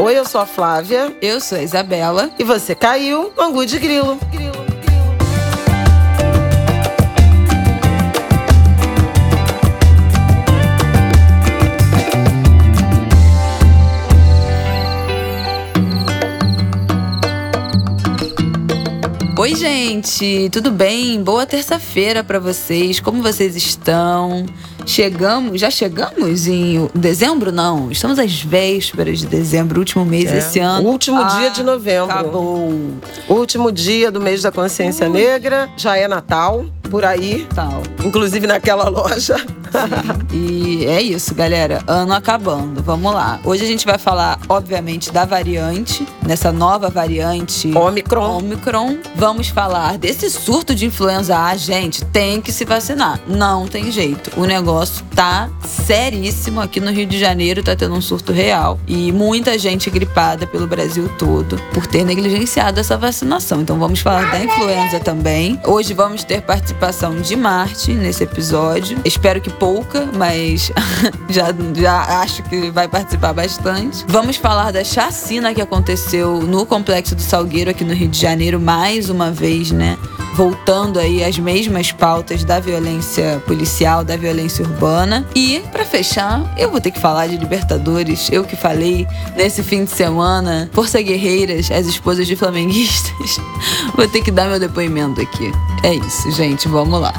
Oi, eu sou a Flávia. Eu sou a Isabela. E você caiu no Angu de Grilo. Oi, gente, tudo bem? Boa terça-feira para vocês. Como vocês estão? Chegamos, já chegamos em dezembro? Não, estamos às vésperas de dezembro, último mês É. desse ano. Último Ah, dia de novembro. Acabou. Último dia do mês da consciência negra. Já é Natal, por aí. Tal. Inclusive naquela loja. E é isso, galera. Ano acabando. Vamos lá. Hoje a gente vai falar, obviamente, da variante, nessa nova variante Omicron. Omicron. Vamos falar desse surto de influenza A, gente, tem que se vacinar. Não tem jeito. O negócio tá seríssimo aqui no Rio de Janeiro, tá tendo um surto real e muita gente gripada pelo Brasil todo por ter negligenciado essa vacinação. Então vamos falar da influenza também. Hoje vamos ter participação de Marte nesse episódio. Espero que pouca, mas já, já acho que vai participar bastante. Vamos falar da chacina que aconteceu no Complexo do Salgueiro aqui no Rio de Janeiro mais uma vez, né? Voltando aí às mesmas pautas da violência policial, da violência urbana. E, pra fechar, eu vou ter que falar de Libertadores. Eu que falei nesse fim de semana, Força Guerreiras, as esposas de flamenguistas. Vou ter que dar meu depoimento aqui. É isso, gente. Vamos lá.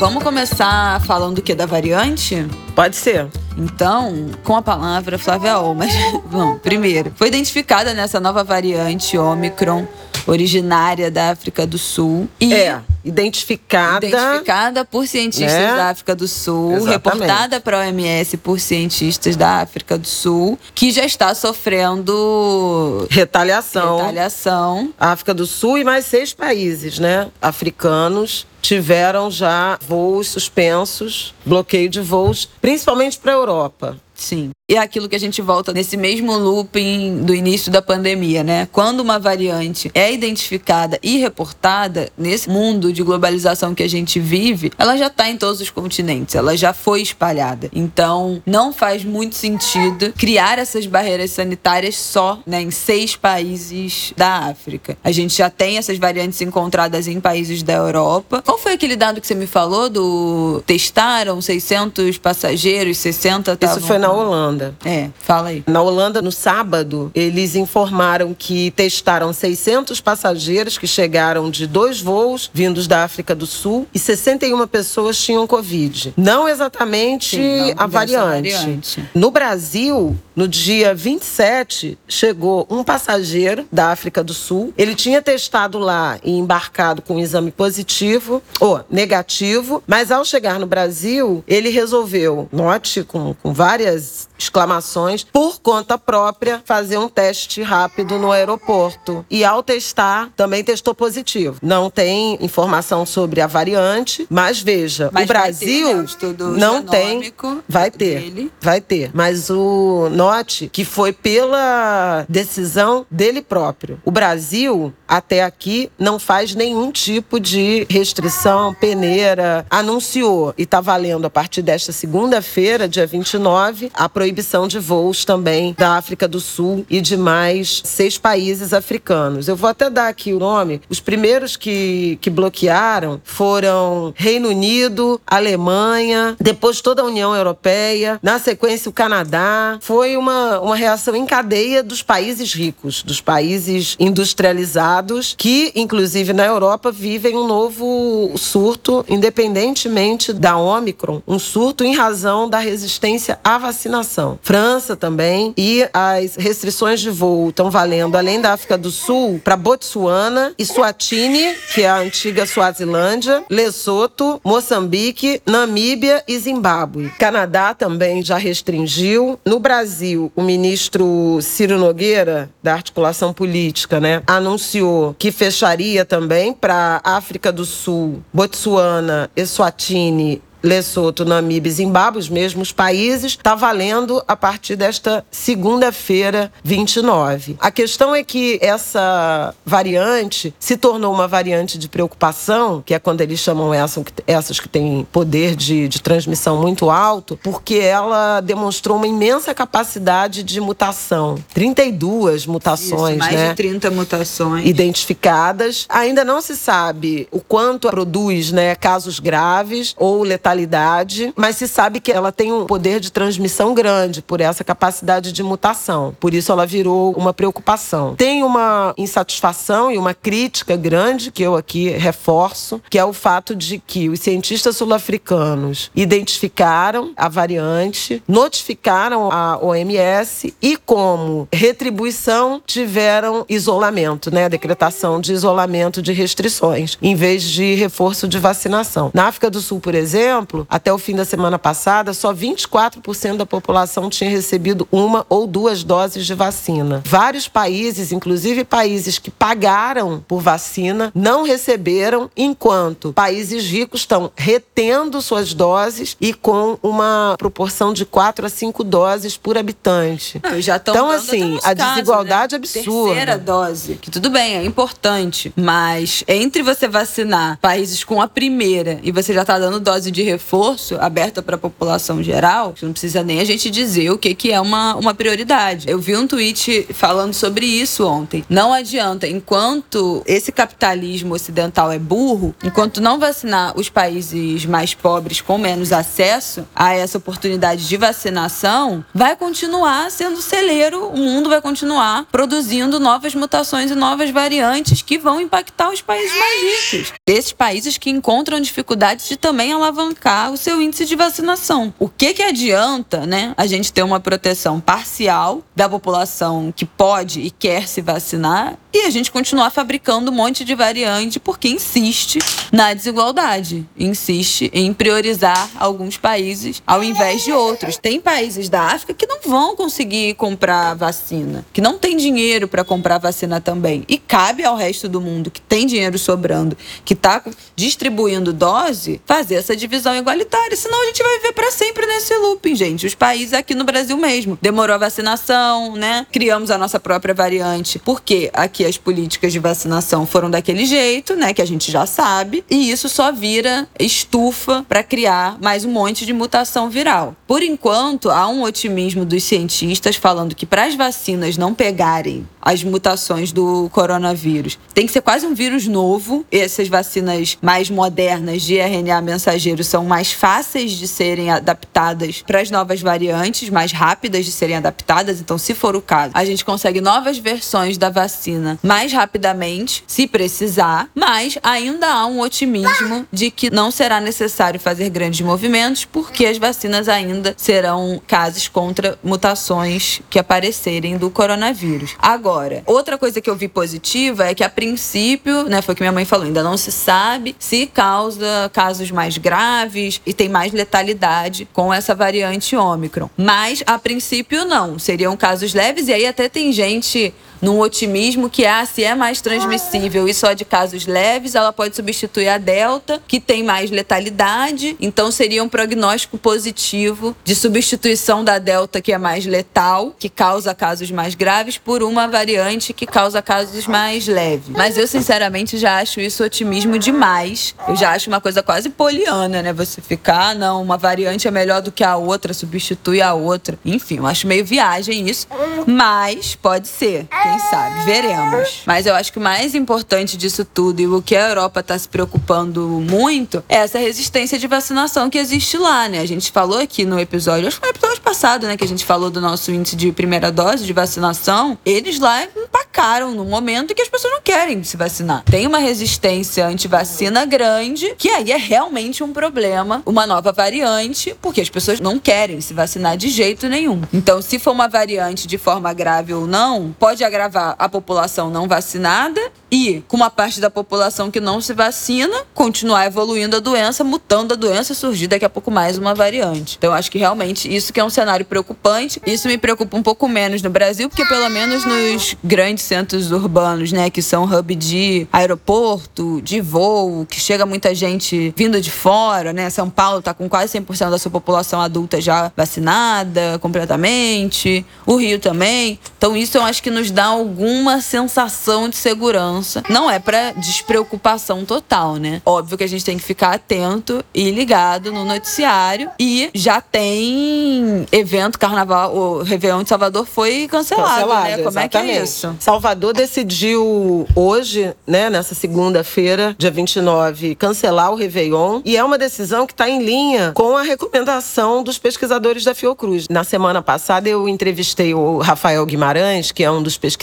Vamos começar falando o que da variante? Pode ser. Então, com a palavra Flávia Ol, mas bom, primeiro, foi identificada nessa nova variante Omicron, originária da África do Sul e É. Identificada. identificada por cientistas Né? da África do Sul, Exatamente. reportada para a OMS por cientistas da África do Sul, que já está sofrendo Retaliação. retaliação. África do Sul e mais seis países, né? Africanos tiveram já voos suspensos, bloqueio de voos, principalmente para a Europa. Europa. Sim. E é aquilo que a gente volta nesse mesmo looping do início da pandemia, né? Quando uma variante é identificada e reportada, nesse mundo de globalização que a gente vive, ela já está em todos os continentes, ela já foi espalhada. Então, não faz muito sentido criar essas barreiras sanitárias só né, em seis países da África. A gente já tem essas variantes encontradas em países da Europa. Qual foi aquele dado que você me falou do testaram 600 passageiros, 60 Isso foi na Holanda. É, fala aí. Na Holanda, no sábado, eles informaram que testaram 600 passageiros que chegaram de dois voos vindos da África do Sul e 61 pessoas tinham Covid. Não exatamente Sim, não a variante. variante. No Brasil, no dia 27, chegou um passageiro da África do Sul. Ele tinha testado lá e embarcado com um exame positivo ou negativo, mas ao chegar no Brasil, ele resolveu, note com, com várias exclamações, por conta própria, fazer um teste rápido no aeroporto. E ao testar, também testou positivo. Não tem informação sobre a variante, mas veja, Mas o Brasil ter, né, o não tem. Vai ter. dele. Vai ter. Mas o note que foi pela decisão dele próprio. O Brasil, até aqui, não faz nenhum tipo de restrição, peneira. Anunciou e está valendo a partir desta segunda-feira, dia 29, a proibição de voos também da África do Sul e de mais seis países africanos. Eu vou até dar aqui o nome. Os primeiros que, que bloquearam foram Reino Unido, Alemanha, depois toda a União Europeia, na sequência o Canadá. Foi uma, uma reação em cadeia dos países ricos, dos países industrializados, que, inclusive na Europa, vivem um novo surto, independentemente da Omicron, um surto em razão da resistência à vacinação. França também, e as restrições de voo estão valendo, além da África do Sul, para Botsuana e Suatini, que é a antiga Suazilândia, Lesoto, Moçambique, Namíbia e Zimbábue. Canadá também já restringiu. No Brasil, o ministro Ciro Nogueira, da articulação política, né, anunciou que fecharia também para África do Sul, Botsuana, Eswatini Lesoto, Namíbia e Zimbábue, os mesmos países, está valendo a partir desta segunda-feira, 29. A questão é que essa variante se tornou uma variante de preocupação, que é quando eles chamam essa, essas que têm poder de, de transmissão muito alto, porque ela demonstrou uma imensa capacidade de mutação. 32 mutações, Isso, mais né? de 30 mutações. Identificadas. Ainda não se sabe o quanto produz né, casos graves ou letalidade, mas se sabe que ela tem um poder de transmissão grande por essa capacidade de mutação. Por isso ela virou uma preocupação. Tem uma insatisfação e uma crítica grande que eu aqui reforço, que é o fato de que os cientistas sul-africanos identificaram a variante, notificaram a OMS e como retribuição tiveram isolamento, né, decretação de isolamento de restrições, em vez de reforço de vacinação. Na África do Sul, por exemplo, até o fim da semana passada, só 24% da população tinha recebido uma ou duas doses de vacina. Vários países, inclusive países que pagaram por vacina, não receberam, enquanto países ricos estão retendo suas doses e com uma proporção de 4 a 5 doses por habitante. Não, já então, assim, a casos, desigualdade né? absurda. Terceira dose. Que tudo bem, é importante. Mas entre você vacinar países com a primeira e você já tá dando dose de reforço aberta para a população geral, não precisa nem a gente dizer o que, que é uma, uma prioridade. Eu vi um tweet falando sobre isso ontem. Não adianta, enquanto esse capitalismo ocidental é burro, enquanto não vacinar os países mais pobres com menos acesso a essa oportunidade de vacinação, vai continuar sendo celeiro, o mundo vai continuar produzindo novas mutações e novas variantes que vão impactar os países mais ricos. Esses países que encontram dificuldades de também alavancar o seu índice de vacinação. O que que adianta, né, a gente ter uma proteção parcial da população que pode e quer se vacinar e a gente continuar fabricando um monte de variante porque insiste na desigualdade, insiste em priorizar alguns países ao invés de outros. Tem países da África que não vão conseguir comprar vacina, que não tem dinheiro para comprar vacina também. E cabe ao resto do mundo que tem dinheiro sobrando, que está distribuindo dose, fazer essa divisão igualitária. Senão a gente vai viver para sempre nesse looping, gente. Os países aqui no Brasil mesmo. Demorou a vacinação, né? Criamos a nossa própria variante. Porque aqui as políticas de vacinação foram daquele jeito, né? Que a gente já sabe. E isso só vira estufa para criar mais um monte de mutação viral. Por enquanto, há um otimismo dos cientistas falando que para as vacinas não pegarem as mutações do coronavírus, tem que ser quase um vírus novo. Essas vacinas mais modernas de RNA mensageiro são mais fáceis de serem adaptadas para as novas variantes, mais rápidas de serem adaptadas. Então, se for o caso, a gente consegue novas versões da vacina mais rapidamente, se precisar, mas ainda há um otimismo de que não será necessário fazer grandes movimentos, porque as vacinas ainda serão casos contra mutações que aparecerem do coronavírus. Agora, outra coisa que eu vi positiva é que a princípio, né, foi o que minha mãe falou, ainda não se sabe se causa casos mais graves e tem mais letalidade com essa variante Ômicron. Mas a princípio não, seriam casos leves e aí até tem gente num otimismo que ah, se é mais transmissível e só de casos leves, ela pode substituir a Delta, que tem mais letalidade. Então seria um prognóstico positivo de substituição da Delta, que é mais letal, que causa casos mais graves, por uma variante que causa casos mais leves. Mas eu, sinceramente, já acho isso otimismo demais. Eu já acho uma coisa quase poliana, né? Você ficar, ah, não, uma variante é melhor do que a outra, substitui a outra. Enfim, eu acho meio viagem isso. Mas pode ser. Quem sabe? Veremos. Mas eu acho que o mais importante disso tudo e o que a Europa está se preocupando muito é essa resistência de vacinação que existe lá, né? A gente falou aqui no episódio, acho que no episódio passado, né? Que a gente falou do nosso índice de primeira dose de vacinação. Eles lá empacaram no momento que as pessoas não querem se vacinar. Tem uma resistência anti-vacina grande, que aí é realmente um problema, uma nova variante, porque as pessoas não querem se vacinar de jeito nenhum. Então, se for uma variante de forma grave ou não, pode agradar agravar a população não vacinada e, com uma parte da população que não se vacina, continuar evoluindo a doença, mutando a doença, surgir daqui a pouco mais uma variante. Então, acho que realmente isso que é um cenário preocupante. Isso me preocupa um pouco menos no Brasil, porque pelo menos nos grandes centros urbanos, né, que são hub de aeroporto, de voo, que chega muita gente vindo de fora, né? São Paulo está com quase 100% da sua população adulta já vacinada completamente, o Rio também. Então, isso eu acho que nos dá alguma sensação de segurança. Não é para despreocupação total, né? Óbvio que a gente tem que ficar atento e ligado no noticiário. E já tem evento, carnaval, o Réveillon de Salvador foi cancelado, cancelado né? Como exatamente. é que é isso? Salvador decidiu hoje, né, nessa segunda-feira, dia 29, cancelar o Réveillon. E é uma decisão que está em linha com a recomendação dos pesquisadores da Fiocruz. Na semana passada, eu entrevistei o Rafael Guimarães, que é um dos pesquisadores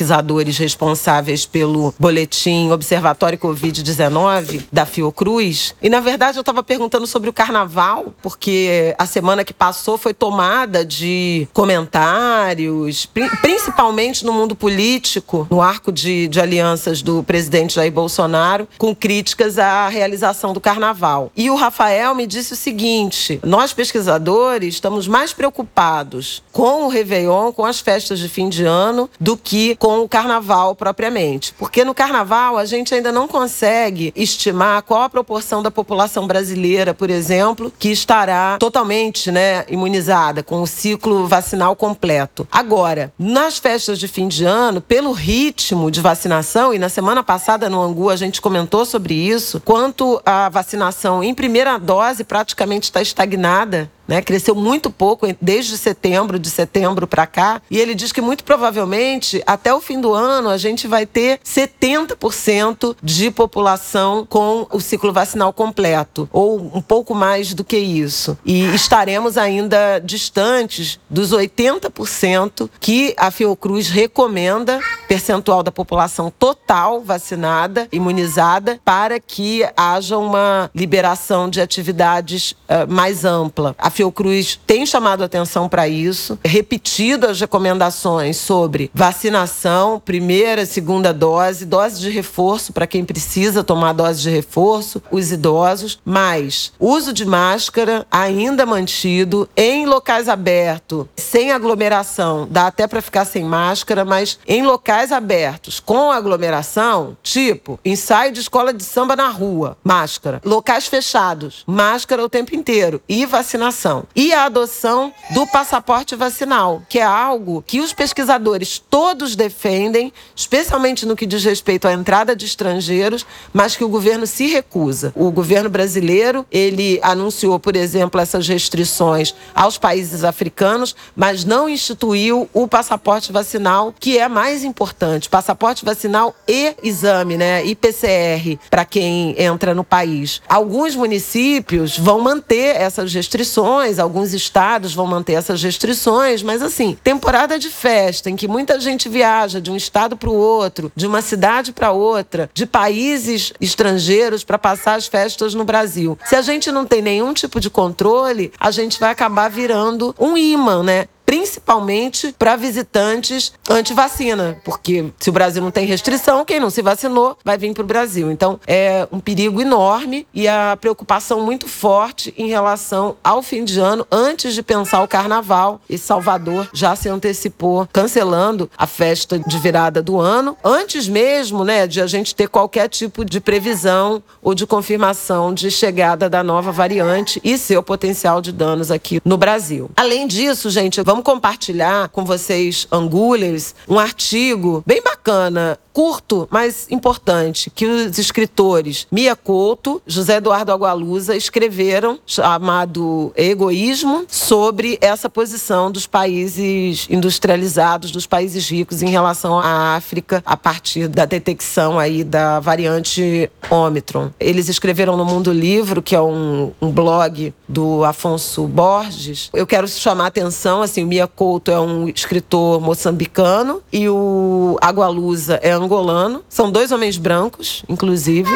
responsáveis pelo boletim boletim Observatório Covid-19 da Fiocruz. E, na verdade, eu estava perguntando sobre o carnaval, porque a semana que passou foi tomada de comentários, principalmente no mundo político, no arco de, de alianças do presidente Jair Bolsonaro, com críticas à realização do carnaval. E o Rafael me disse o seguinte: nós pesquisadores estamos mais preocupados com o Réveillon, com as festas de fim de ano, do que com o carnaval propriamente. Porque no carnaval, a gente ainda não consegue estimar qual a proporção da população brasileira, por exemplo, que estará totalmente né, imunizada, com o ciclo vacinal completo. Agora, nas festas de fim de ano, pelo ritmo de vacinação, e na semana passada no Angu a gente comentou sobre isso, quanto a vacinação em primeira dose praticamente está estagnada né? Cresceu muito pouco desde setembro, de setembro para cá. E ele diz que muito provavelmente até o fim do ano a gente vai ter 70% de população com o ciclo vacinal completo, ou um pouco mais do que isso. E estaremos ainda distantes dos 80% que a Fiocruz recomenda, percentual da população total vacinada, imunizada, para que haja uma liberação de atividades uh, mais ampla. A Fiocruz tem chamado atenção para isso, repetido as recomendações sobre vacinação, primeira, segunda dose, dose de reforço para quem precisa tomar dose de reforço, os idosos, mas uso de máscara ainda mantido em locais abertos, sem aglomeração, dá até para ficar sem máscara, mas em locais abertos com aglomeração, tipo ensaio de escola de samba na rua, máscara, locais fechados, máscara o tempo inteiro. E vacinação e a adoção do passaporte vacinal, que é algo que os pesquisadores todos defendem, especialmente no que diz respeito à entrada de estrangeiros, mas que o governo se recusa. O governo brasileiro, ele anunciou, por exemplo, essas restrições aos países africanos, mas não instituiu o passaporte vacinal, que é mais importante, passaporte vacinal e exame, né, IPCR, para quem entra no país. Alguns municípios vão manter essas restrições restrições, alguns estados vão manter essas restrições, mas assim, temporada de festa, em que muita gente viaja de um estado para o outro, de uma cidade para outra, de países estrangeiros para passar as festas no Brasil. Se a gente não tem nenhum tipo de controle, a gente vai acabar virando um imã, né? Principalmente para visitantes anti-vacina, porque se o Brasil não tem restrição, quem não se vacinou vai vir para o Brasil. Então é um perigo enorme e a preocupação muito forte em relação ao fim de ano, antes de pensar o carnaval. E Salvador já se antecipou, cancelando a festa de virada do ano, antes mesmo né, de a gente ter qualquer tipo de previsão ou de confirmação de chegada da nova variante e seu potencial de danos aqui no Brasil. Além disso, gente, vamos compartilhar com vocês, angulers, um artigo bem bacana curto, mas importante, que os escritores Mia Couto, José Eduardo Agualusa escreveram, chamado Egoísmo, sobre essa posição dos países industrializados, dos países ricos em relação à África, a partir da detecção aí da variante Ômicron. Eles escreveram no Mundo Livro, que é um, um blog do Afonso Borges. Eu quero chamar a atenção, assim, Mia Couto é um escritor moçambicano e o Agualusa é angolano. São dois homens brancos, inclusive,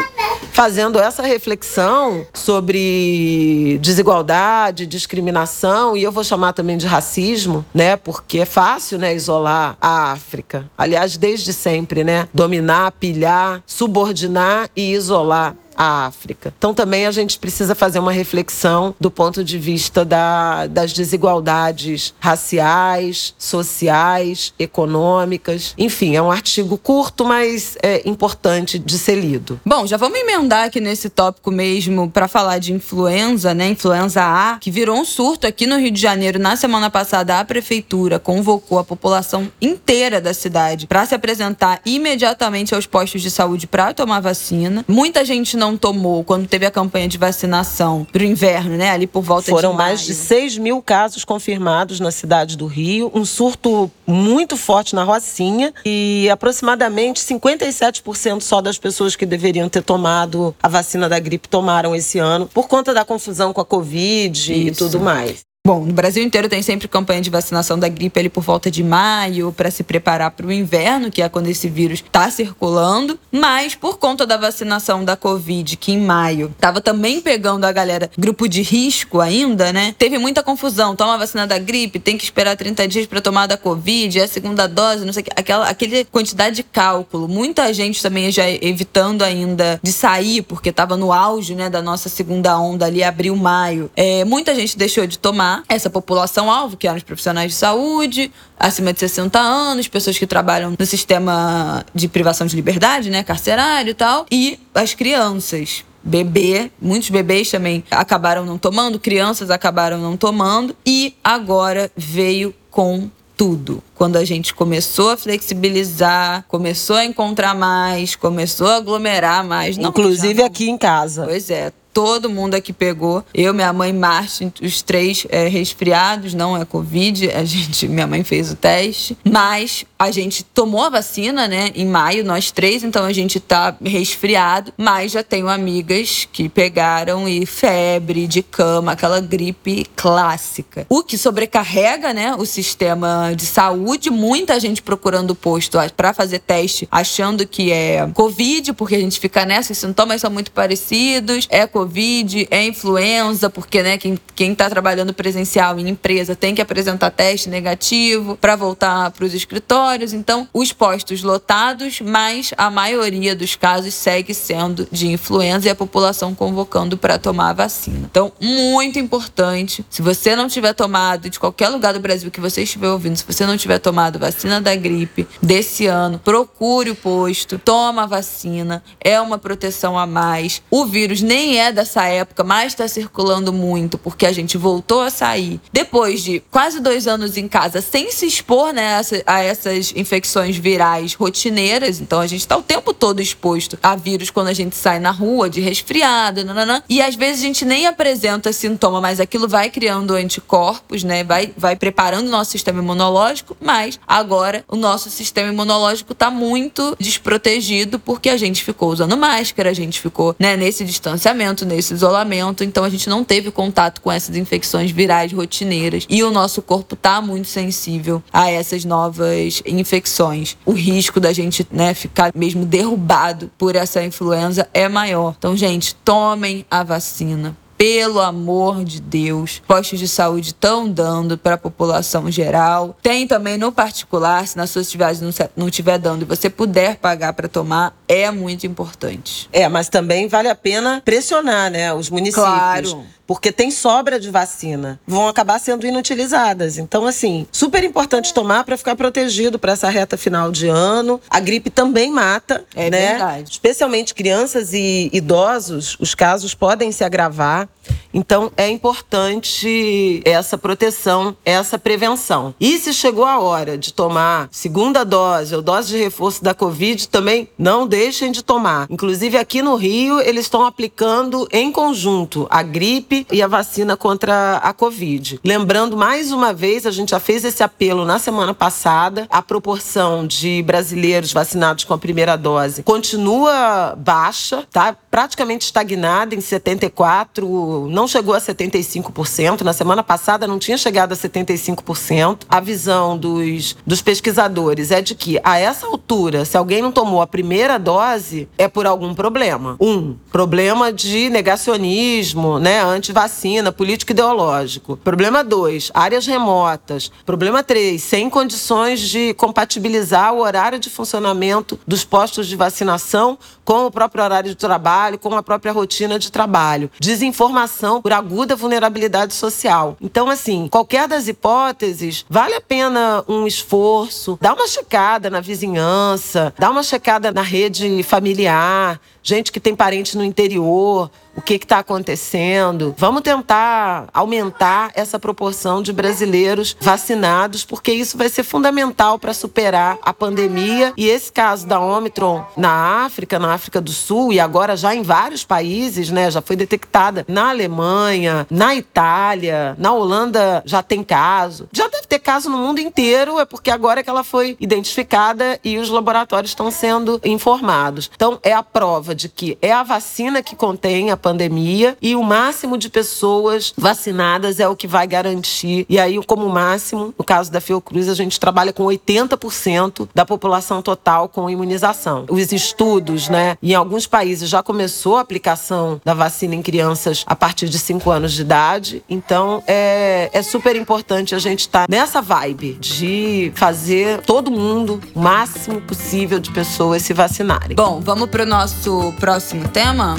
fazendo essa reflexão sobre desigualdade, discriminação e eu vou chamar também de racismo, né? Porque é fácil, né, isolar a África. Aliás, desde sempre, né? Dominar, pilhar, subordinar e isolar a África. Então também a gente precisa fazer uma reflexão do ponto de vista da, das desigualdades raciais, sociais, econômicas. Enfim, é um artigo curto, mas é importante de ser lido. Bom, já vamos emendar aqui nesse tópico mesmo para falar de influenza, né? Influenza A, que virou um surto aqui no Rio de Janeiro. Na semana passada, a prefeitura convocou a população inteira da cidade para se apresentar imediatamente aos postos de saúde para tomar vacina. Muita gente não tomou quando teve a campanha de vacinação para o inverno, né? Ali por volta Foram de mais de 6 mil casos confirmados na cidade do Rio, um surto muito forte na Rocinha e aproximadamente 57% só das pessoas que deveriam ter tomado a vacina da gripe tomaram esse ano por conta da confusão com a Covid Isso. e tudo mais. Bom, no Brasil inteiro tem sempre campanha de vacinação da gripe ali por volta de maio, para se preparar para o inverno, que é quando esse vírus está circulando. Mas por conta da vacinação da Covid, que em maio estava também pegando a galera grupo de risco ainda, né? Teve muita confusão. Toma a vacina da gripe, tem que esperar 30 dias para tomar da Covid, é a segunda dose, não sei o que. Aquela, aquele quantidade de cálculo. Muita gente também já evitando ainda de sair, porque estava no auge, né, da nossa segunda onda ali, abril, maio. É, muita gente deixou de tomar essa população-alvo, que eram os profissionais de saúde, acima de 60 anos, pessoas que trabalham no sistema de privação de liberdade, né, carcerário e tal, e as crianças bebê, muitos bebês também acabaram não tomando, crianças acabaram não tomando e agora veio com tudo. Quando a gente começou a flexibilizar, começou a encontrar mais, começou a aglomerar mais. Não, Inclusive aqui em casa. Pois é, todo mundo aqui pegou. Eu, minha mãe, Márcia, os três é, resfriados, não é Covid. A gente, minha mãe fez o teste. Mas a gente tomou a vacina, né, em maio, nós três, então a gente tá resfriado. Mas já tenho amigas que pegaram e febre de cama, aquela gripe clássica. O que sobrecarrega, né, o sistema de saúde. Muita gente procurando posto para fazer teste, achando que é Covid, porque a gente fica nessa, os sintomas são muito parecidos. É Covid Covid, é influenza, porque né, quem, quem tá trabalhando presencial em empresa tem que apresentar teste negativo para voltar para os escritórios. Então, os postos lotados, mas a maioria dos casos segue sendo de influenza e a população convocando para tomar a vacina. Então, muito importante, se você não tiver tomado, de qualquer lugar do Brasil que você estiver ouvindo, se você não tiver tomado vacina da gripe desse ano, procure o posto, toma a vacina, é uma proteção a mais. O vírus nem é dessa época, mas está circulando muito, porque a gente voltou a sair depois de quase dois anos em casa sem se expor né, a essas infecções virais rotineiras. Então a gente está o tempo todo exposto a vírus quando a gente sai na rua, de resfriado, nananã. e às vezes a gente nem apresenta sintoma, mas aquilo vai criando anticorpos, né? Vai, vai preparando o nosso sistema imunológico, mas agora o nosso sistema imunológico está muito desprotegido porque a gente ficou usando máscara, a gente ficou né, nesse distanciamento nesse isolamento, então a gente não teve contato com essas infecções virais rotineiras e o nosso corpo está muito sensível a essas novas infecções. O risco da gente, né, ficar mesmo derrubado por essa influenza é maior. Então, gente, tomem a vacina pelo amor de Deus. Postos de saúde estão dando para a população geral. Tem também no particular, se na sua atividade não estiver dando e você puder pagar para tomar, é muito importante. É, mas também vale a pena pressionar, né, os municípios. Claro porque tem sobra de vacina, vão acabar sendo inutilizadas. Então, assim, super importante tomar para ficar protegido para essa reta final de ano. A gripe também mata, é né? Verdade. Especialmente crianças e idosos, os casos podem se agravar. Então, é importante essa proteção, essa prevenção. E se chegou a hora de tomar segunda dose ou dose de reforço da Covid, também não deixem de tomar. Inclusive, aqui no Rio, eles estão aplicando em conjunto a gripe e a vacina contra a Covid. Lembrando, mais uma vez, a gente já fez esse apelo na semana passada, a proporção de brasileiros vacinados com a primeira dose continua baixa, tá? Praticamente estagnada em 74, não não chegou a 75%. Na semana passada não tinha chegado a 75%. A visão dos, dos pesquisadores é de que, a essa altura, se alguém não tomou a primeira dose, é por algum problema. Um, problema de negacionismo, né, anti-vacina, político ideológico. Problema dois, áreas remotas. Problema três, sem condições de compatibilizar o horário de funcionamento dos postos de vacinação com o próprio horário de trabalho, com a própria rotina de trabalho. Desinformação por aguda vulnerabilidade social. Então, assim, qualquer das hipóteses, vale a pena um esforço, dá uma checada na vizinhança, dá uma checada na rede familiar, gente que tem parente no interior, o que está acontecendo. Vamos tentar aumentar essa proporção de brasileiros vacinados, porque isso vai ser fundamental para superar a pandemia. E esse caso da Omicron na África, na África do Sul, e agora já em vários países, né? Já foi detectada na Alemanha, na Itália, na Holanda já tem caso. Já deve ter caso no mundo inteiro, é porque agora é que ela foi identificada e os laboratórios estão sendo informados. Então, é a prova de que é a vacina que contém a pandemia e o máximo de pessoas vacinadas é o que vai garantir. E aí, como máximo, no caso da Fiocruz, a gente trabalha com 80% da população total com imunização. Os estudos, né, em alguns países já começou a aplicação da vacina em crianças a partir de 5 anos de idade. Então, é, é super importante a gente estar tá nessa vibe de fazer todo mundo, o máximo possível de pessoas se vacinarem. Bom, vamos para o nosso próximo tema?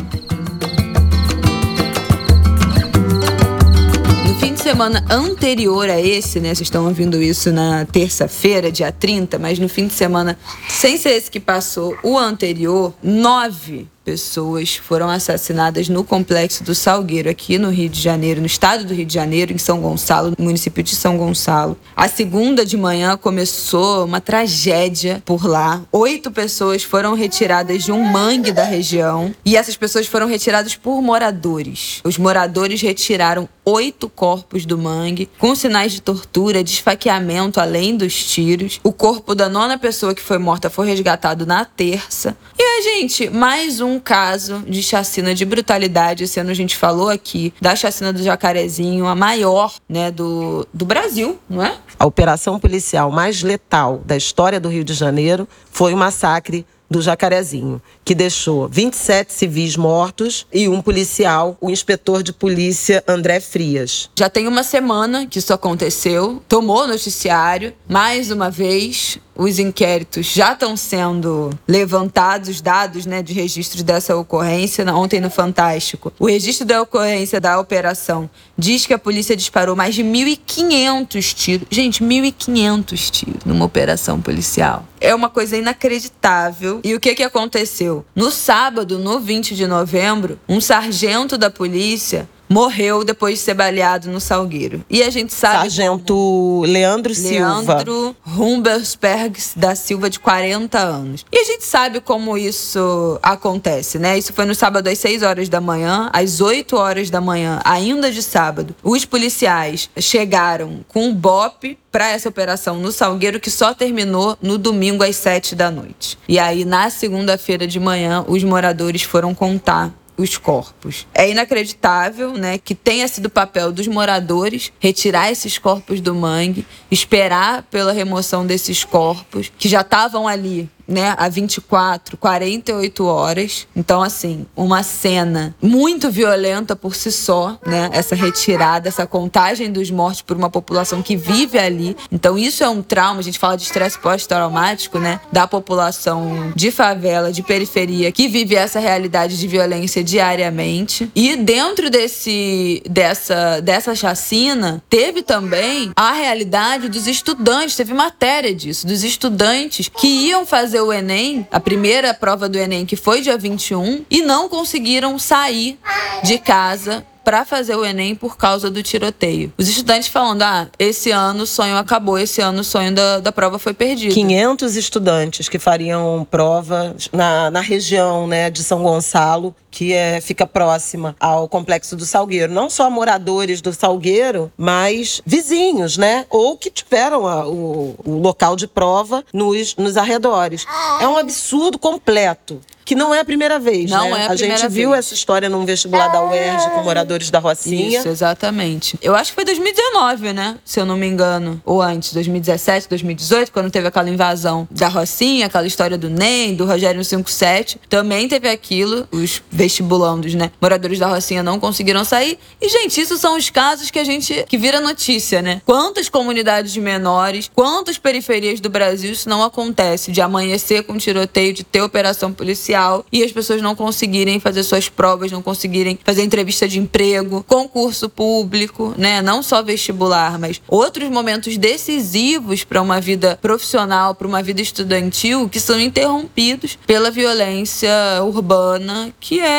Semana anterior a esse, né? Vocês estão ouvindo isso na terça-feira, dia 30, mas no fim de semana, sem ser esse que passou, o anterior, nove pessoas foram assassinadas no complexo do Salgueiro, aqui no Rio de Janeiro, no estado do Rio de Janeiro, em São Gonçalo, no município de São Gonçalo. A segunda de manhã começou uma tragédia por lá. Oito pessoas foram retiradas de um mangue da região e essas pessoas foram retiradas por moradores. Os moradores retiraram oito corpos do mangue, com sinais de tortura, de esfaqueamento, além dos tiros. O corpo da nona pessoa que foi morta foi resgatado na terça. E a gente, mais um um caso de chacina de brutalidade. Esse ano a gente falou aqui da chacina do Jacarezinho, a maior né, do, do Brasil, não é? A operação policial mais letal da história do Rio de Janeiro foi o massacre do Jacarezinho, que deixou 27 civis mortos e um policial, o inspetor de polícia André Frias. Já tem uma semana que isso aconteceu, tomou noticiário, mais uma vez, os inquéritos já estão sendo levantados, dados né, de registros dessa ocorrência. Ontem no Fantástico, o registro da ocorrência da operação diz que a polícia disparou mais de 1.500 tiros. Gente, 1.500 tiros numa operação policial. É uma coisa inacreditável. E o que, que aconteceu? No sábado, no 20 de novembro, um sargento da polícia morreu depois de ser baleado no Salgueiro. E a gente sabe. Sargento Leandro Silva. Leandro Humbersbergs da Silva, de 40 anos. E a gente sabe como isso acontece, né? Isso foi no sábado às 6 horas da manhã, às 8 horas da manhã, ainda de sábado. Os policiais chegaram com um BOP para essa operação no Salgueiro que só terminou no domingo às 7 da noite. E aí, na segunda-feira de manhã, os moradores foram contar os corpos. É inacreditável, né, que tenha sido papel dos moradores retirar esses corpos do mangue, esperar pela remoção desses corpos que já estavam ali né, a 24, 48 horas. Então, assim, uma cena muito violenta por si só, né? Essa retirada, essa contagem dos mortos por uma população que vive ali. Então, isso é um trauma. A gente fala de estresse pós-traumático, né? Da população de favela, de periferia, que vive essa realidade de violência diariamente. E dentro desse, dessa, dessa chacina, teve também a realidade dos estudantes, teve matéria disso, dos estudantes que iam fazer fazer o Enem, a primeira prova do Enem, que foi dia 21, e não conseguiram sair de casa para fazer o Enem por causa do tiroteio. Os estudantes falando: ah, esse ano o sonho acabou, esse ano o sonho da, da prova foi perdido. 500 estudantes que fariam prova na, na região né, de São Gonçalo que é, fica próxima ao complexo do Salgueiro. Não só moradores do Salgueiro, mas vizinhos, né? Ou que tiveram a, o, o local de prova nos, nos arredores. É um absurdo completo que não é a primeira vez, não né? É a, a gente viu vez. essa história num vestibular da UERJ com moradores da Rocinha. Isso, exatamente. Eu acho que foi 2019, né? Se eu não me engano. Ou antes, 2017, 2018, quando teve aquela invasão da Rocinha, aquela história do NEM, do Rogério 57. Também teve aquilo, os vestibulandos, né? Moradores da Rocinha não conseguiram sair. E, gente, isso são os casos que a gente. que vira notícia, né? Quantas comunidades menores, quantas periferias do Brasil isso não acontece? De amanhecer com tiroteio, de ter operação policial e as pessoas não conseguirem fazer suas provas, não conseguirem fazer entrevista de emprego, concurso público, né? Não só vestibular, mas outros momentos decisivos para uma vida profissional, para uma vida estudantil, que são interrompidos pela violência urbana, que é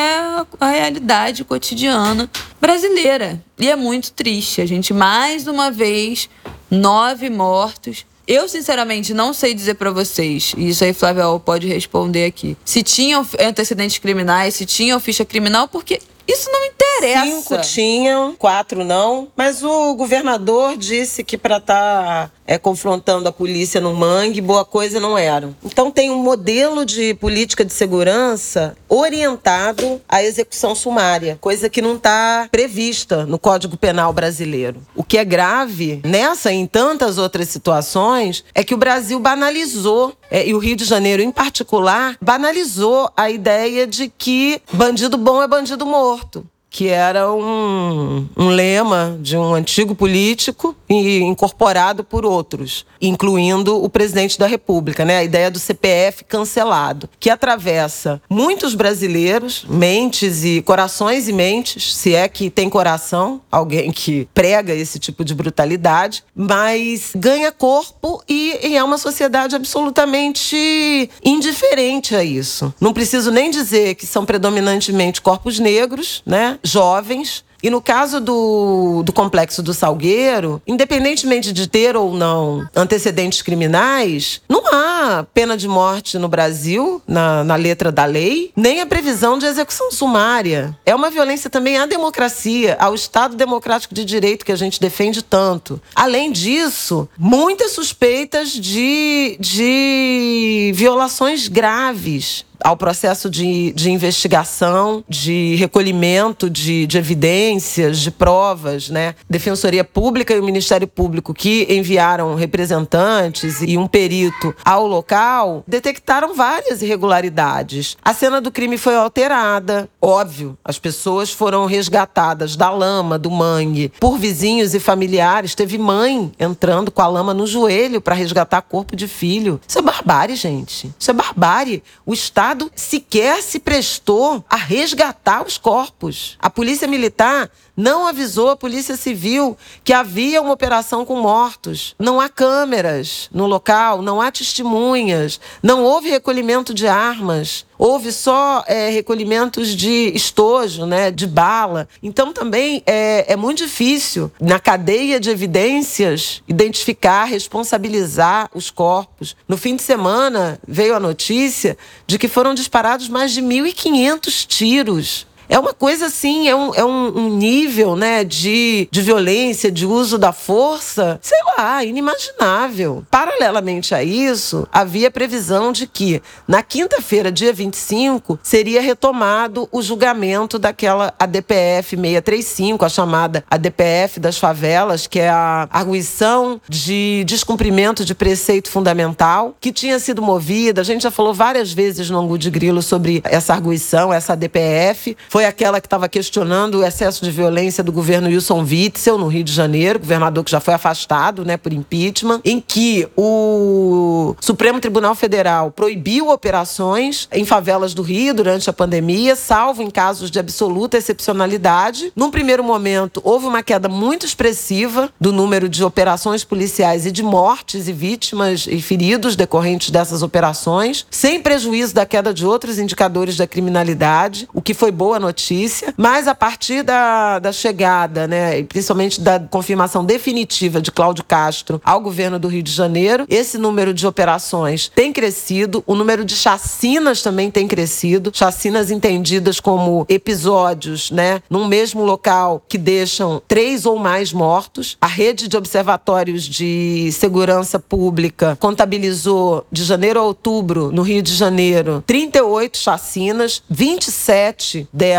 a realidade cotidiana brasileira. E é muito triste. A gente, mais uma vez, nove mortos eu, sinceramente, não sei dizer para vocês, e isso aí Flávio pode responder aqui, se tinham antecedentes criminais, se tinham ficha criminal, porque isso não interessa. Cinco tinham, quatro não. Mas o governador disse que para estar tá, é, confrontando a polícia no mangue, boa coisa não eram. Então tem um modelo de política de segurança orientado à execução sumária, coisa que não está prevista no Código Penal brasileiro. O que é grave nessa e em tantas outras situações é que o Brasil banalizou, é, e o Rio de Janeiro em particular, banalizou a ideia de que bandido bom é bandido morto morto que era um, um lema de um antigo político e incorporado por outros, incluindo o presidente da República, né? A ideia do CPF cancelado, que atravessa muitos brasileiros, mentes e corações e mentes, se é que tem coração, alguém que prega esse tipo de brutalidade, mas ganha corpo e, e é uma sociedade absolutamente indiferente a isso. Não preciso nem dizer que são predominantemente corpos negros, né? Jovens e no caso do, do complexo do Salgueiro, independentemente de ter ou não antecedentes criminais, não há pena de morte no Brasil, na, na letra da lei, nem a previsão de execução sumária. É uma violência também à democracia, ao Estado democrático de direito que a gente defende tanto. Além disso, muitas suspeitas de, de violações graves ao processo de, de investigação, de recolhimento de, de evidências, de provas, né? Defensoria Pública e o Ministério Público, que enviaram representantes e um perito ao local, detectaram várias irregularidades. A cena do crime foi alterada, óbvio, as pessoas foram resgatadas da lama, do mangue, por vizinhos e familiares. Teve mãe entrando com a lama no joelho para resgatar corpo de filho. Isso é barbárie, gente. Isso é barbárie. O Estado Estado sequer se prestou a resgatar os corpos. A Polícia Militar não avisou a Polícia Civil que havia uma operação com mortos. Não há câmeras no local, não há testemunhas, não houve recolhimento de armas. Houve só é, recolhimentos de estojo, né, de bala. Então também é, é muito difícil, na cadeia de evidências, identificar, responsabilizar os corpos. No fim de semana veio a notícia de que foram disparados mais de 1.500 tiros é uma coisa assim, é um, é um, nível né, de, de violência, de uso da força, sei lá, inimaginável. Paralelamente a isso, havia previsão de que na quinta-feira, dia 25, seria retomado o julgamento daquela ADPF 635, a chamada ADPF das favelas, que é a arguição de descumprimento de preceito fundamental, que tinha sido movida. A gente já falou várias vezes no Angu de Grilo sobre essa arguição, essa ADPF foi aquela que estava questionando o excesso de violência do governo Wilson Witzel, no Rio de Janeiro, governador que já foi afastado né, por impeachment, em que o Supremo Tribunal Federal proibiu operações em favelas do Rio durante a pandemia, salvo em casos de absoluta excepcionalidade. Num primeiro momento, houve uma queda muito expressiva do número de operações policiais e de mortes e vítimas e feridos decorrentes dessas operações, sem prejuízo da queda de outros indicadores da criminalidade, o que foi boa notícia, mas a partir da, da chegada, né, principalmente da confirmação definitiva de Cláudio Castro ao governo do Rio de Janeiro, esse número de operações tem crescido, o número de chacinas também tem crescido, chacinas entendidas como episódios, né, num mesmo local que deixam três ou mais mortos. A rede de observatórios de segurança pública contabilizou de janeiro a outubro, no Rio de Janeiro, 38 chacinas, 27 delas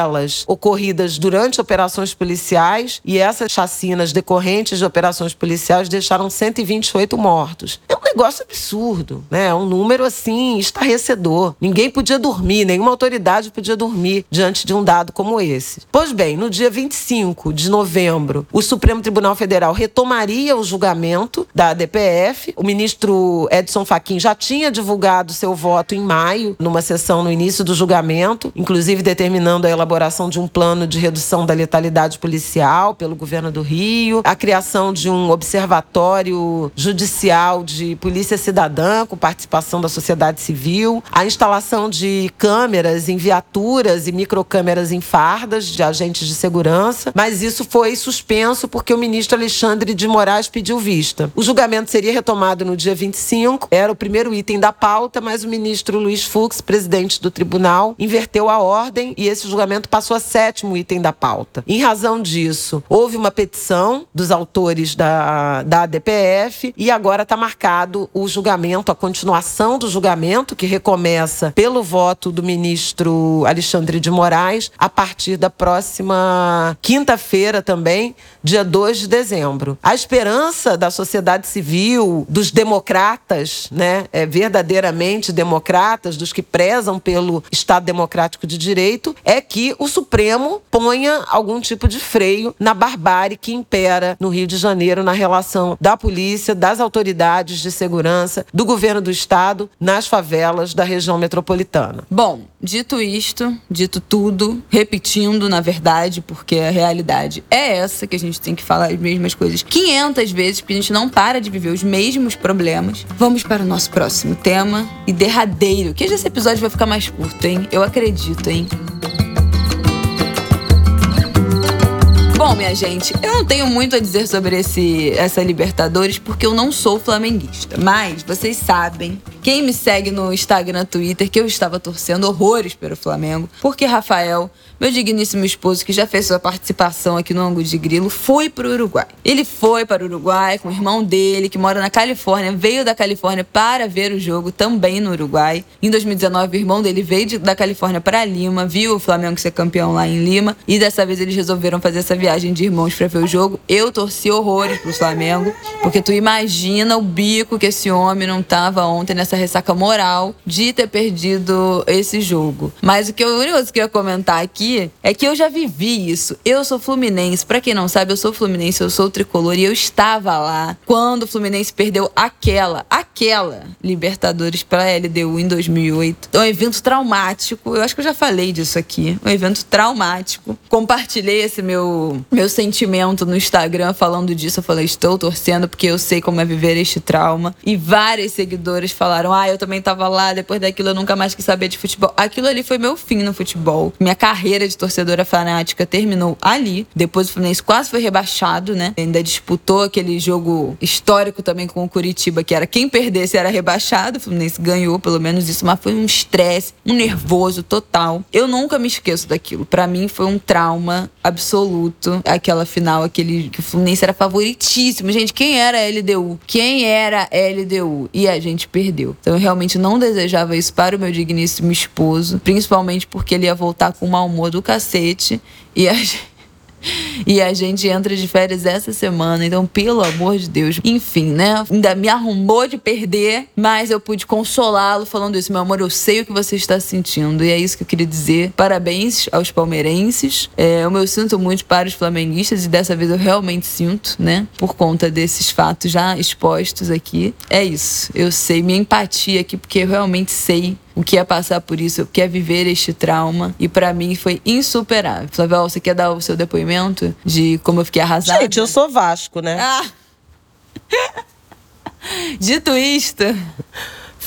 ocorridas durante operações policiais, e essas chacinas decorrentes de operações policiais deixaram 128 mortos. É um negócio absurdo, né? É um número assim estarrecedor. Ninguém podia dormir, nenhuma autoridade podia dormir diante de um dado como esse. Pois bem, no dia 25 de novembro, o Supremo Tribunal Federal retomaria o julgamento da ADPF. O ministro Edson Fachin já tinha divulgado seu voto em maio, numa sessão no início do julgamento, inclusive determinando a de um plano de redução da letalidade policial pelo governo do Rio, a criação de um observatório judicial de polícia cidadã com participação da sociedade civil, a instalação de câmeras em viaturas e microcâmeras em fardas de agentes de segurança, mas isso foi suspenso porque o ministro Alexandre de Moraes pediu vista. O julgamento seria retomado no dia 25, era o primeiro item da pauta, mas o ministro Luiz Fux, presidente do tribunal, inverteu a ordem e esse julgamento passou a sétimo item da pauta. Em razão disso, houve uma petição dos autores da, da ADPF e agora está marcado o julgamento, a continuação do julgamento, que recomeça pelo voto do ministro Alexandre de Moraes a partir da próxima quinta-feira também, dia 2 de dezembro. A esperança da sociedade civil, dos democratas, né, é, verdadeiramente democratas, dos que prezam pelo Estado democrático de direito, é que o Supremo ponha algum tipo de freio na barbárie que impera no Rio de Janeiro na relação da polícia, das autoridades de segurança, do governo do Estado nas favelas da região metropolitana. Bom, dito isto, dito tudo, repetindo na verdade, porque a realidade é essa que a gente tem que falar as mesmas coisas 500 vezes, porque a gente não para de viver os mesmos problemas. Vamos para o nosso próximo tema e derradeiro, que esse episódio vai ficar mais curto, hein? Eu acredito, hein? Bom, minha gente, eu não tenho muito a dizer sobre esse, essa Libertadores porque eu não sou flamenguista. Mas vocês sabem, quem me segue no Instagram, Twitter, que eu estava torcendo horrores pelo Flamengo, porque Rafael meu digníssimo esposo, que já fez sua participação aqui no Ângulo de Grilo, foi para o Uruguai. Ele foi para o Uruguai com o irmão dele, que mora na Califórnia, veio da Califórnia para ver o jogo também no Uruguai. Em 2019, o irmão dele veio de, da Califórnia para Lima, viu o Flamengo ser campeão lá em Lima, e dessa vez eles resolveram fazer essa viagem de irmãos para ver o jogo. Eu torci horrores pro Flamengo, porque tu imagina o bico que esse homem não tava ontem nessa ressaca moral de ter perdido esse jogo. Mas o que eu, único que eu ia comentar aqui é que eu já vivi isso. Eu sou fluminense. Para quem não sabe, eu sou fluminense, eu sou tricolor e eu estava lá quando o Fluminense perdeu aquela, aquela Libertadores para LDU em 2008. É um evento traumático. Eu acho que eu já falei disso aqui. Um evento traumático. Compartilhei esse meu meu sentimento no Instagram falando disso. Eu falei, estou torcendo porque eu sei como é viver este trauma. E várias seguidoras falaram: "Ah, eu também estava lá, depois daquilo eu nunca mais quis saber de futebol". Aquilo ali foi meu fim no futebol. Minha carreira carreira de torcedora fanática terminou ali. Depois o Fluminense quase foi rebaixado, né? Ainda disputou aquele jogo histórico também com o Curitiba, que era quem perdesse era rebaixado. O Fluminense ganhou pelo menos isso, mas foi um estresse, um nervoso total. Eu nunca me esqueço daquilo. Para mim foi um trauma absoluto. Aquela final, aquele que o Fluminense era favoritíssimo. Gente, quem era a LDU? Quem era a LDU? E a gente perdeu. Então eu realmente não desejava isso para o meu digníssimo esposo, principalmente porque ele ia voltar com um mau humor do cacete e a gente e a gente entra de férias essa semana, então, pelo amor de Deus. Enfim, né? Ainda me arrumou de perder, mas eu pude consolá-lo falando isso. Meu amor, eu sei o que você está sentindo. E é isso que eu queria dizer. Parabéns aos palmeirenses. É, eu me sinto muito para os flamenguistas e dessa vez eu realmente sinto, né? Por conta desses fatos já expostos aqui. É isso. Eu sei minha empatia aqui, porque eu realmente sei o que é passar por isso, o que é viver este trauma. E para mim foi insuperável. Flavel, você quer dar o seu depoimento de como eu fiquei arrasada? Gente, eu sou Vasco, né? Ah. Dito isto.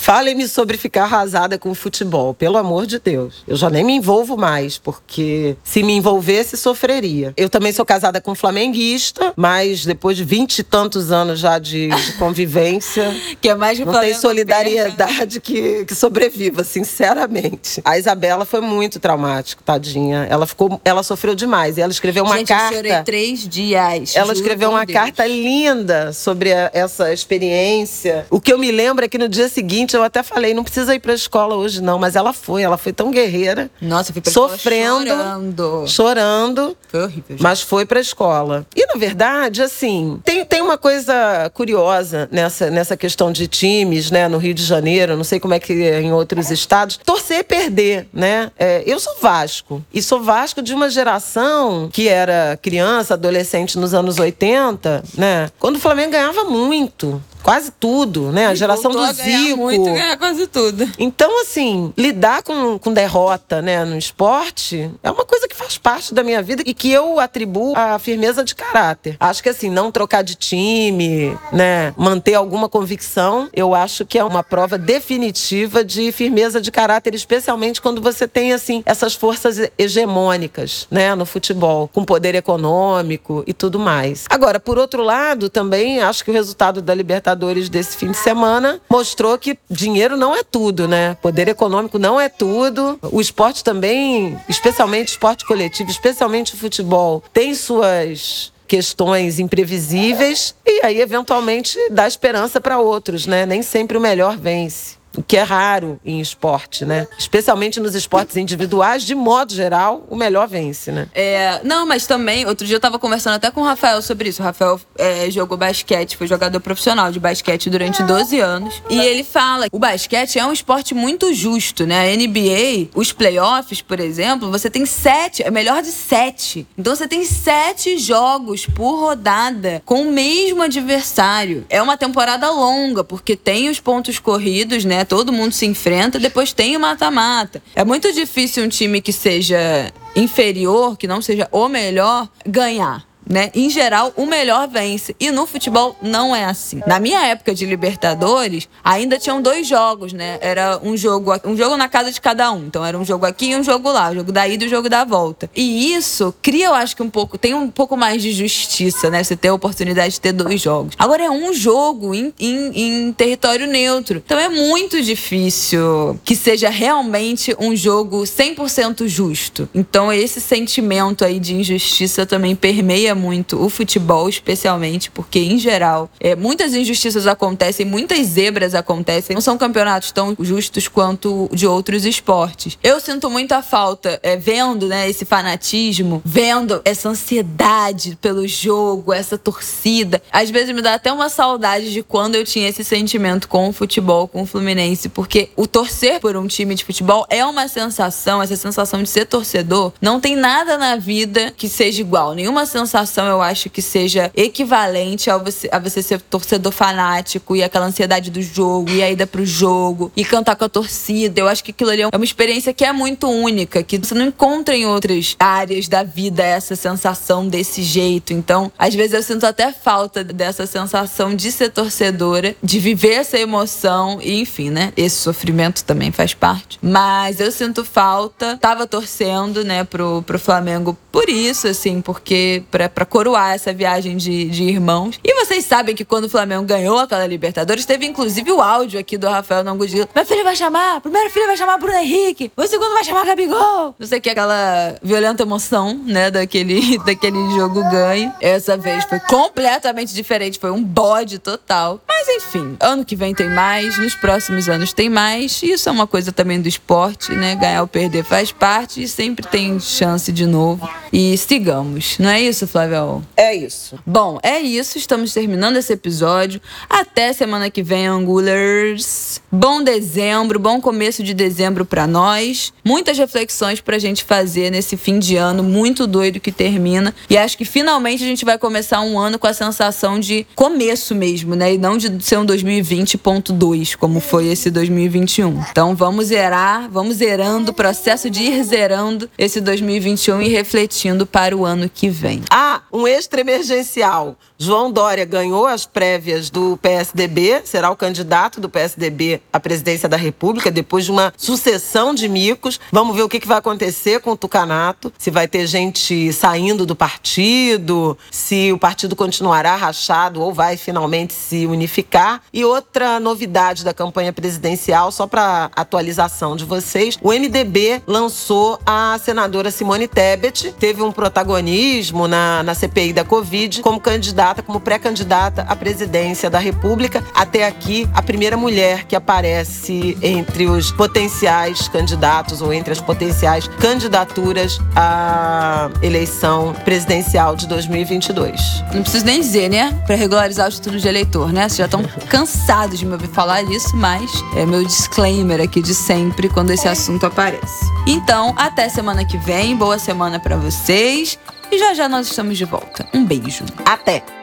Falem-me sobre ficar arrasada com o futebol, pelo amor de Deus. Eu já nem me envolvo mais, porque se me envolvesse, sofreria. Eu também sou casada com um flamenguista, mas depois de vinte e tantos anos já de, de convivência. que é mais que Não tem solidariedade que, que sobreviva, sinceramente. A Isabela foi muito traumático, tadinha. Ela ficou. Ela sofreu demais. E ela escreveu uma Gente, carta. Eu chorei três dias. Ela escreveu uma Deus. carta linda sobre a- essa experiência. O que eu me lembro é que no dia seguinte eu até falei, não precisa ir pra escola hoje não, mas ela foi, ela foi tão guerreira, Nossa, eu fui pra escola Sofrendo. chorando. chorando, Foi horrível. gente. mas foi pra escola. E na verdade, assim, tem, tem uma coisa curiosa nessa, nessa questão de times, né, no Rio de Janeiro, não sei como é que é em outros estados, torcer e perder, né? É, eu sou Vasco e sou Vasco de uma geração que era criança, adolescente nos anos 80, né? Quando o Flamengo ganhava muito, quase tudo, né? A geração do a ganhar Zico. muito, ganhar quase tudo. Então, assim, lidar com, com derrota né, no esporte é uma coisa que faz parte da minha vida e que eu atribuo à firmeza de caráter. Acho que, assim, não trocar de time, né, manter alguma convicção, eu acho que é uma prova definitiva de firmeza de caráter, especialmente quando você tem, assim, essas forças hegemônicas, né, no futebol, com poder econômico e tudo mais. Agora, por outro lado, também acho que o resultado da Libertadores desse fim de semana mostrou que dinheiro não é tudo, né? Poder econômico não é tudo. O esporte também, especialmente esporte coletivo, especialmente o futebol, tem suas questões imprevisíveis e aí eventualmente dá esperança para outros, né? Nem sempre o melhor vence. O que é raro em esporte, né? Especialmente nos esportes individuais, de modo geral, o melhor vence, né? É, não, mas também, outro dia eu tava conversando até com o Rafael sobre isso. O Rafael é, jogou basquete, foi jogador profissional de basquete durante 12 anos. E ele fala: o basquete é um esporte muito justo, né? A NBA, os playoffs, por exemplo, você tem sete, é melhor de sete. Então você tem sete jogos por rodada com o mesmo adversário. É uma temporada longa, porque tem os pontos corridos, né? Todo mundo se enfrenta, depois tem o mata-mata. É muito difícil um time que seja inferior, que não seja o melhor, ganhar. Né? Em geral, o melhor vence. E no futebol não é assim. Na minha época de Libertadores, ainda tinham dois jogos, né? Era um jogo, um jogo na casa de cada um. Então era um jogo aqui e um jogo lá, o jogo da ida e o jogo da volta. E isso cria, eu acho que um pouco, tem um pouco mais de justiça, né? Você ter a oportunidade de ter dois jogos. Agora é um jogo em, em, em território neutro. Então é muito difícil que seja realmente um jogo 100% justo. Então esse sentimento aí de injustiça também permeia muito o futebol, especialmente, porque em geral é, muitas injustiças acontecem, muitas zebras acontecem. Não são campeonatos tão justos quanto de outros esportes. Eu sinto muita falta é, vendo né, esse fanatismo, vendo essa ansiedade pelo jogo, essa torcida. Às vezes me dá até uma saudade de quando eu tinha esse sentimento com o futebol, com o Fluminense, porque o torcer por um time de futebol é uma sensação, essa sensação de ser torcedor. Não tem nada na vida que seja igual. Nenhuma sensação eu acho que seja equivalente ao você, a você ser torcedor fanático e aquela ansiedade do jogo, e a ida pro jogo, e cantar com a torcida. Eu acho que aquilo ali é uma experiência que é muito única, que você não encontra em outras áreas da vida essa sensação desse jeito. Então, às vezes eu sinto até falta dessa sensação de ser torcedora, de viver essa emoção, e enfim, né? Esse sofrimento também faz parte. Mas eu sinto falta, tava torcendo, né, pro, pro Flamengo por isso, assim, porque pra, pra coroar essa viagem de, de irmãos. E vocês sabem que quando o Flamengo ganhou aquela Libertadores, teve inclusive o áudio aqui do Rafael Nangudilo. Meu filho vai chamar, primeiro filho vai chamar Bruno Henrique, o segundo vai chamar Gabigol. Não sei que, aquela violenta emoção, né, daquele, daquele jogo ganho. Essa vez foi completamente diferente, foi um bode total. Mas enfim, ano que vem tem mais, nos próximos anos tem mais. Isso é uma coisa também do esporte, né? Ganhar ou perder faz parte e sempre tem chance de novo. E sigamos, não é isso, Flávio? É isso. Bom, é isso. Estamos terminando esse episódio. Até semana que vem, Angulers. Bom dezembro, bom começo de dezembro pra nós. Muitas reflexões pra gente fazer nesse fim de ano muito doido que termina. E acho que finalmente a gente vai começar um ano com a sensação de começo mesmo, né? E não de de ser um 2020.2, como foi esse 2021. Então vamos zerar, vamos zerando o processo de ir zerando esse 2021 e refletindo para o ano que vem. Ah, um extra emergencial. João Dória ganhou as prévias do PSDB, será o candidato do PSDB à presidência da República depois de uma sucessão de micos. Vamos ver o que vai acontecer com o Tucanato, se vai ter gente saindo do partido, se o partido continuará rachado ou vai finalmente se unificar. E outra novidade da campanha presidencial, só para atualização de vocês, o MDB lançou a senadora Simone Tebet, teve um protagonismo na, CPI da Covid como candidata, como pré-candidata à presidência da República. Até aqui, a primeira mulher que aparece entre os potenciais candidatos ou entre as potenciais candidaturas à eleição presidencial de 2022. Não preciso nem dizer, né? Para regularizar o título de eleitor, né? Vocês já estão cansados de me ouvir falar isso, mas é meu disclaimer aqui de sempre quando esse assunto aparece. Então, até semana que vem. Boa semana para vocês. E já já nós estamos de volta. Um beijo. Até!